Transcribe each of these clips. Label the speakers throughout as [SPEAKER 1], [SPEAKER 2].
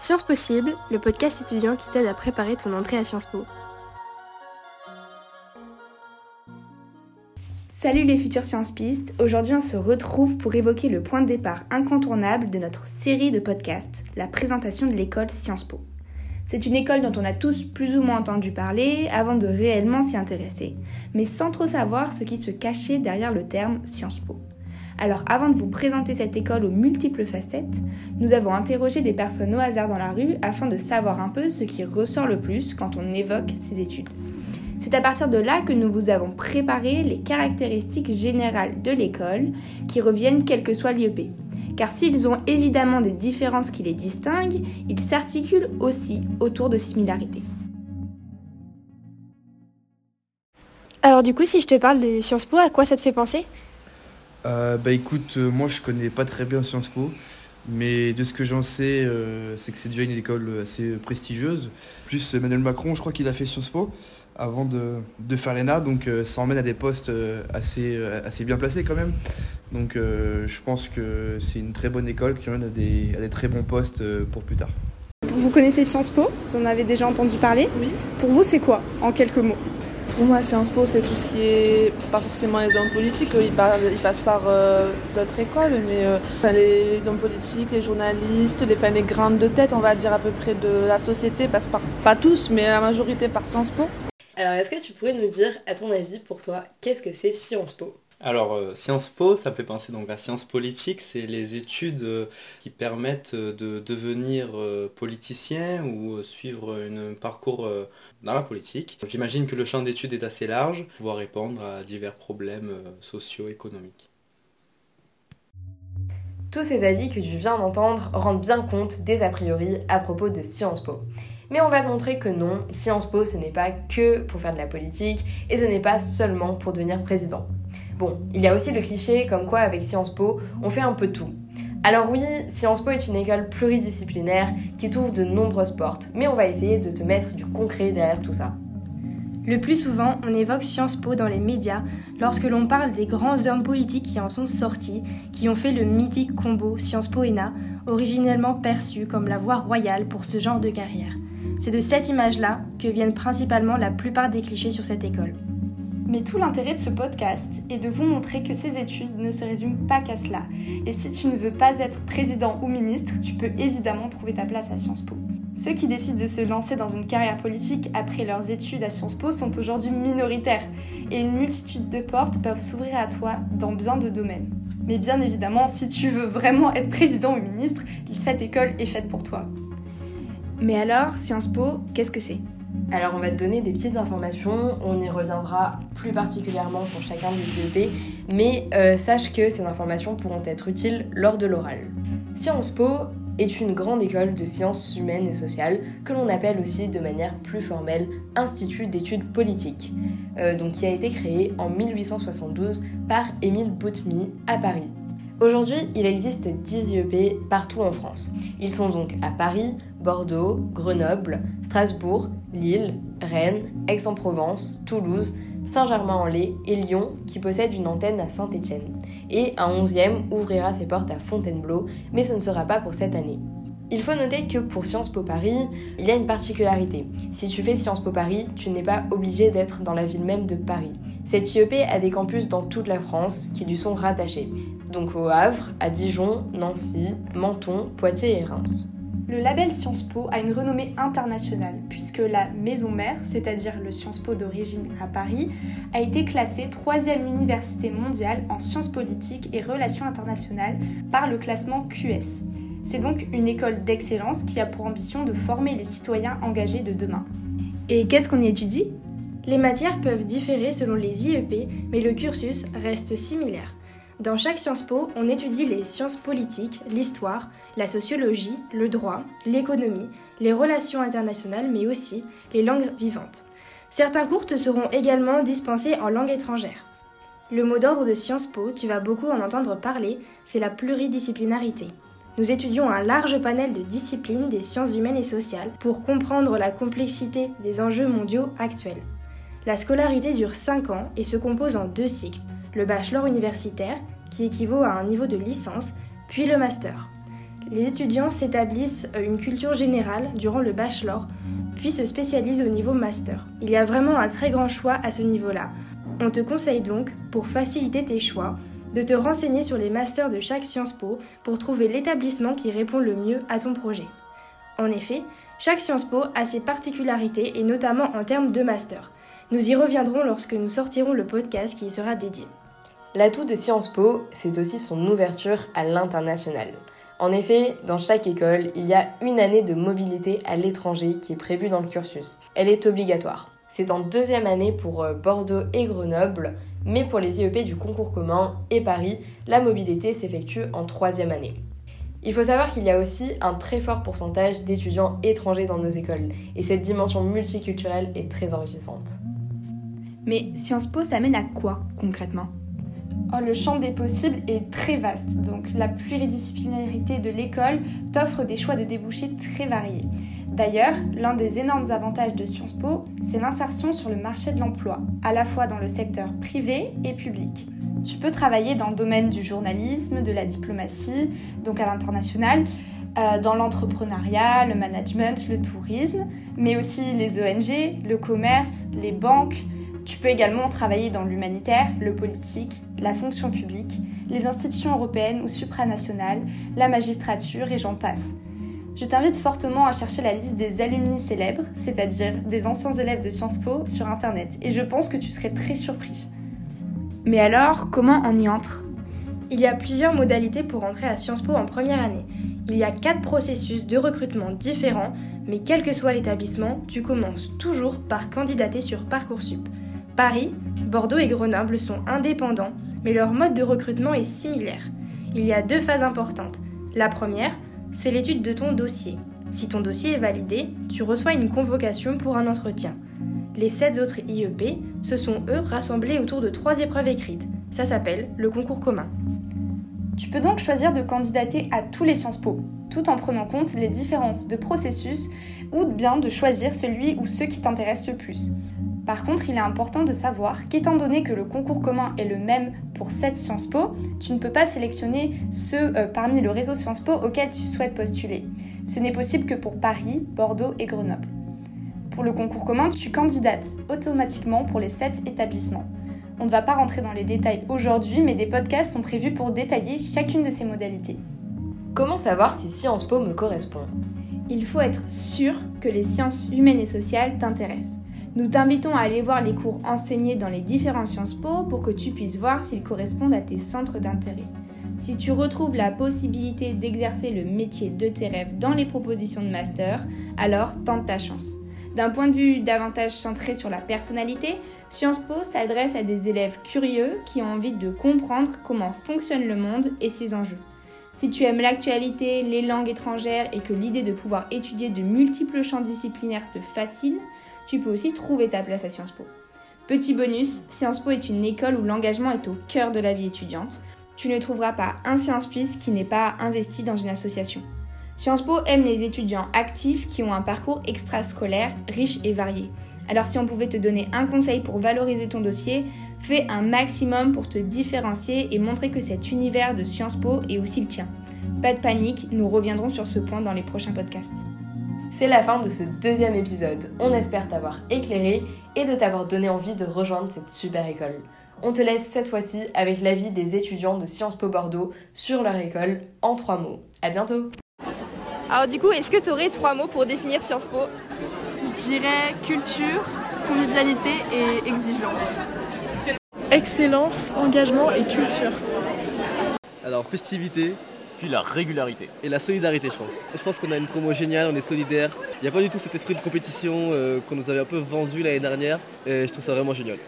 [SPEAKER 1] Sciences Possible, le podcast étudiant qui t'aide à préparer ton entrée à Sciences Po.
[SPEAKER 2] Salut les futurs Sciences Pistes, aujourd'hui on se retrouve pour évoquer le point de départ incontournable de notre série de podcasts, la présentation de l'école Sciences Po. C'est une école dont on a tous plus ou moins entendu parler avant de réellement s'y intéresser, mais sans trop savoir ce qui se cachait derrière le terme Sciences Po. Alors avant de vous présenter cette école aux multiples facettes, nous avons interrogé des personnes au hasard dans la rue afin de savoir un peu ce qui ressort le plus quand on évoque ces études. C'est à partir de là que nous vous avons préparé les caractéristiques générales de l'école qui reviennent quel que soit l'IEP. Car s'ils ont évidemment des différences qui les distinguent, ils s'articulent aussi autour de similarités.
[SPEAKER 1] Alors du coup, si je te parle de Sciences Po, à quoi ça te fait penser?
[SPEAKER 3] Euh, bah écoute, euh, moi je connais pas très bien Sciences Po, mais de ce que j'en sais, euh, c'est que c'est déjà une école assez prestigieuse. Plus Emmanuel Macron, je crois qu'il a fait Sciences Po avant de, de faire l'ENA, donc ça emmène à des postes assez, assez bien placés quand même. Donc je pense que c'est une très bonne école qui emmène à des, à des très bons postes pour plus tard.
[SPEAKER 2] Vous connaissez Sciences Po? Vous en avez déjà entendu parler?
[SPEAKER 4] Oui.
[SPEAKER 2] Pour vous, c'est quoi, en quelques mots?
[SPEAKER 4] Pour moi, Sciences Po, c'est tout ce qui est pas forcément les hommes politiques, ils, passent par euh, d'autres écoles, mais euh, les hommes politiques, les journalistes, les, enfin, les grandes de tête, on va dire à peu près de la société, passent par, pas tous, mais la majorité par Sciences Po.
[SPEAKER 5] Alors, est-ce que tu pourrais nous dire, à ton avis, pour toi, qu'est-ce que c'est Sciences Po?
[SPEAKER 6] Alors, euh, Sciences Po, ça me fait penser donc à sciences politiques, c'est les études euh, qui permettent euh, de devenir politicien ou suivre un parcours dans la politique. J'imagine que le champ d'études est assez large, pour pouvoir répondre à divers problèmes socio-économiques.
[SPEAKER 5] Tous ces avis que tu viens d'entendre rendent bien compte des a priori à propos de Sciences Po. Mais on va te montrer que non, Sciences Po ce n'est pas que pour faire de la politique et ce n'est pas seulement pour devenir président. Bon, il y a aussi le cliché comme quoi avec Sciences Po on fait un peu tout. Alors oui, Sciences Po est une école pluridisciplinaire qui t'ouvre de nombreuses portes, mais on va essayer de te mettre du concret derrière tout ça.
[SPEAKER 1] Le plus souvent, on évoque Sciences Po dans les médias lorsque l'on parle des grands hommes politiques qui en sont sortis, qui ont fait le mythique combo Sciences Po-ENA, originellement perçu comme la voie royale pour ce genre de carrière. C'est de cette image-là que viennent principalement la plupart des clichés sur cette école.
[SPEAKER 2] Mais tout l'intérêt de ce podcast est de vous montrer que ces études ne se résument pas qu'à cela. Et si tu ne veux pas être président ou ministre, tu peux évidemment trouver ta place à Sciences Po. Ceux qui décident de se lancer dans une carrière politique après leurs études à Sciences Po sont aujourd'hui minoritaires et une multitude de portes peuvent s'ouvrir à toi dans bien de domaines. Mais bien évidemment, si tu veux vraiment être président ou ministre, cette école est faite pour toi. Mais alors, Sciences Po, qu'est-ce que c'est?
[SPEAKER 5] Alors on va te donner des petites informations, on y reviendra plus particulièrement pour chacun des IEP, mais euh, sache que ces informations pourront être utiles lors de l'oral. Sciences Po est une grande école de sciences humaines et sociales que l'on appelle aussi de manière plus formelle Institut d'études politiques, euh, donc qui a été créé en 1872 par Émile Boutmy à Paris. Aujourd'hui, il existe 10 IEP partout en France. Ils sont donc à Paris, Bordeaux, Grenoble, Strasbourg, Lille, Rennes, Aix-en-Provence, Toulouse, Saint-Germain-en-Laye et Lyon qui possèdent une antenne à Saint-Étienne. Et un 11e ouvrira ses portes à Fontainebleau, mais ce ne sera pas pour cette année. Il faut noter que pour Sciences Po Paris, il y a une particularité. Si tu fais Sciences Po Paris, tu n'es pas obligé d'être dans la ville même de Paris. Cette IEP a des campus dans toute la France qui lui sont rattachés, donc au Havre, à Dijon, Nancy, Menton, Poitiers et Reims.
[SPEAKER 2] Le label Sciences Po a une renommée internationale puisque la maison mère, c'est-à-dire le Sciences Po d'origine à Paris, a été classée troisième université mondiale en sciences politiques et relations internationales par le classement QS. C'est donc une école d'excellence qui a pour ambition de former les citoyens engagés de demain. Et qu'est-ce qu'on y étudie?
[SPEAKER 1] Les matières peuvent différer selon les IEP, mais le cursus reste similaire. Dans chaque Sciences Po, on étudie les sciences politiques, l'histoire, la sociologie, le droit, l'économie, les relations internationales, mais aussi les langues vivantes. Certains cours te seront également dispensés en langue étrangère. Le mot d'ordre de Sciences Po, tu vas beaucoup en entendre parler, c'est la pluridisciplinarité. Nous étudions un large panel de disciplines des sciences humaines et sociales pour comprendre la complexité des enjeux mondiaux actuels. La scolarité dure 5 ans et se compose en deux cycles, le bachelor universitaire, qui équivaut à un niveau de licence, puis le master. les étudiants s'établissent une culture générale durant le bachelor, puis se spécialisent au niveau master. Il y a vraiment un très grand choix à ce niveau-là. On te conseille donc, pour faciliter tes choix, de te renseigner sur les masters de chaque Sciences Po pour trouver l'établissement qui répond le mieux à ton projet. En effet, chaque Sciences Po a ses particularités et notamment en termes de master. Nous y reviendrons lorsque nous sortirons le podcast qui y sera dédié.
[SPEAKER 5] L'atout de Sciences Po, c'est aussi son ouverture à l'international. En effet, dans chaque école, il y a une année de mobilité à l'étranger qui est prévue dans le cursus. Elle est obligatoire. C'est en deuxième année pour euh, Bordeaux et Grenoble, mais pour les IEP du concours commun et Paris, la mobilité s'effectue en troisième année. Il faut savoir qu'il y a aussi un très fort pourcentage d'étudiants étrangers dans nos écoles, et cette dimension multiculturelle est très enrichissante.
[SPEAKER 2] Mais Sciences Po, ça mène à quoi concrètement?
[SPEAKER 7] Oh, le champ des possibles est très vaste, donc la pluridisciplinarité de l'école t'offre des choix de débouchés très variés. D'ailleurs, l'un des énormes avantages de Sciences Po, c'est l'insertion sur le marché de l'emploi, à la fois dans le secteur privé et public. Tu peux travailler dans le domaine du journalisme, de la diplomatie, donc à l'international, euh, dans l'entrepreneuriat, le management, le tourisme, mais aussi les ONG, le commerce, les banques, tu peux également travailler dans l'humanitaire, le politique, la fonction publique, les institutions européennes ou supranationales, la magistrature et j'en passe. Je t'invite fortement à chercher la liste des alumni célèbres, c'est-à-dire des anciens élèves de Sciences Po, sur Internet, et je pense que tu serais très surpris.
[SPEAKER 2] Mais alors, comment on y entre?
[SPEAKER 1] Il y a plusieurs modalités pour entrer à Sciences Po en première année. Il y a quatre processus de recrutement différents, mais quel que soit l'établissement, tu commences toujours par candidater sur Parcoursup. Paris, Bordeaux et Grenoble sont indépendants, mais leur mode de recrutement est similaire. Il y a deux phases importantes. La première, c'est l'étude de ton dossier. Si ton dossier est validé, tu reçois une convocation pour un entretien. Les sept autres IEP se sont, eux, rassemblés autour de trois épreuves écrites. Ça s'appelle le concours commun.
[SPEAKER 7] Tu peux donc choisir de candidater à tous les Sciences Po, tout en prenant compte les différences de processus ou bien de choisir celui ou ceux qui t'intéressent le plus. Par contre, il est important de savoir qu'étant donné que le concours commun est le même pour cette Sciences Po, tu ne peux pas sélectionner ceux euh, parmi le réseau Sciences Po auquel tu souhaites postuler. Ce n'est possible que pour Paris, Bordeaux et Grenoble. Pour le concours commun, tu candidates automatiquement pour les 7 établissements. On ne va pas rentrer dans les détails aujourd'hui, mais des podcasts sont prévus pour détailler chacune de ces modalités.
[SPEAKER 5] Comment savoir si Sciences Po me correspond?
[SPEAKER 2] Il faut être sûr que les sciences humaines et sociales t'intéressent. Nous t'invitons à aller voir les cours enseignés dans les différentes Sciences Po pour que tu puisses voir s'ils correspondent à tes centres d'intérêt. Si tu retrouves la possibilité d'exercer le métier de tes rêves dans les propositions de master, alors tente ta chance. D'un point de vue davantage centré sur la personnalité, Sciences Po s'adresse à des élèves curieux qui ont envie de comprendre comment fonctionne le monde et ses enjeux. Si tu aimes l'actualité, les langues étrangères et que l'idée de pouvoir étudier de multiples champs disciplinaires te fascine, tu peux aussi trouver ta place à Sciences Po. Petit bonus, Sciences Po est une école où l'engagement est au cœur de la vie étudiante. Tu ne trouveras pas un Sciences Pis qui n'est pas investi dans une association. Sciences Po aime les étudiants actifs qui ont un parcours extrascolaire riche et varié. Alors si on pouvait te donner un conseil pour valoriser ton dossier, fais un maximum pour te différencier et montrer que cet univers de Sciences Po est aussi le tien. Pas de panique, nous reviendrons sur ce point dans les prochains podcasts.
[SPEAKER 5] C'est la fin de ce deuxième épisode. On espère t'avoir éclairé et de t'avoir donné envie de rejoindre cette super école. On te laisse cette fois-ci avec l'avis des étudiants de Sciences Po Bordeaux sur leur école en trois mots. À bientôt
[SPEAKER 8] Alors du coup, est-ce que tu aurais trois mots pour définir Sciences Po?
[SPEAKER 9] Je dirais culture, convivialité et exigence.
[SPEAKER 10] Excellence, engagement et culture.
[SPEAKER 11] Alors festivité,
[SPEAKER 12] puis la régularité.
[SPEAKER 11] Et la solidarité, je pense. Je pense qu'on a une promo géniale, on est solidaire. Il n'y a pas du tout cet esprit de compétition euh, qu'on nous avait un peu vendu l'année dernière. Et je trouve ça vraiment génial.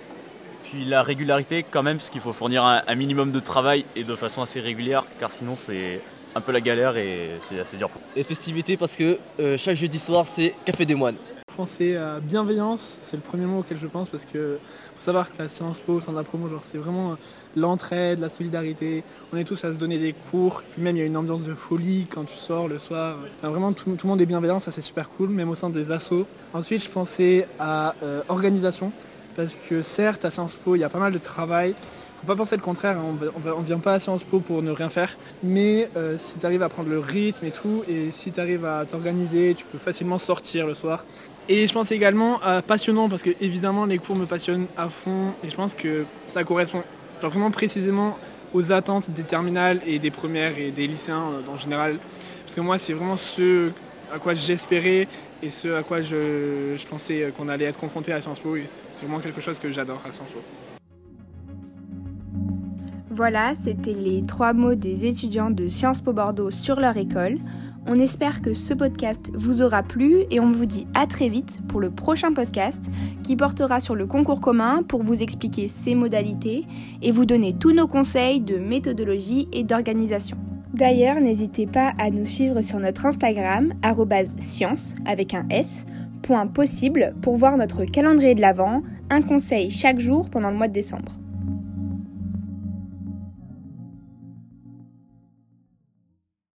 [SPEAKER 12] Puis la régularité quand même, parce qu'il faut fournir un, minimum de travail et de façon assez régulière, car sinon c'est un peu la galère et c'est assez dur.
[SPEAKER 11] Et festivité parce que euh, chaque jeudi soir c'est Café des Moines.
[SPEAKER 10] Penser à bienveillance, c'est le premier mot auquel je pense parce que faut savoir qu'à Sciences Po, sans la promo, c'est vraiment euh, l'entraide, la solidarité. On est tous à se donner des cours. Puis même il y a une ambiance de folie quand tu sors le soir. vraiment tout, le monde est bienveillant, ça c'est super cool, même au sein des assos. Ensuite je pensais à euh, organisation parce que certes à Sciences Po il y a pas mal de travail. Faut pas penser le contraire, hein. on ne vient pas à Sciences Po pour ne rien faire, mais euh, si tu arrives à prendre le rythme et tout, et si tu arrives à t'organiser, tu peux facilement sortir le soir. Et je pense également à passionnant, parce que évidemment les cours me passionnent à fond, et je pense que ça correspond vraiment précisément aux attentes des terminales et des premières et des lycéens euh, en général. Parce que moi c'est vraiment ce à quoi j'espérais et ce à quoi je, je pensais qu'on allait être confronté à Sciences Po, et c'est vraiment quelque chose que j'adore à Sciences Po.
[SPEAKER 2] Voilà, c'était les trois mots des étudiants de Sciences Po Bordeaux sur leur école. On espère que ce podcast vous aura plu et on vous dit à très vite pour le prochain podcast qui portera sur le concours commun pour vous expliquer ses modalités et vous donner tous nos conseils de méthodologie et d'organisation. D'ailleurs, n'hésitez pas à nous suivre sur notre Instagram, science avec un S, point possible pour voir notre calendrier de l'Avent, un conseil chaque jour pendant le mois de décembre.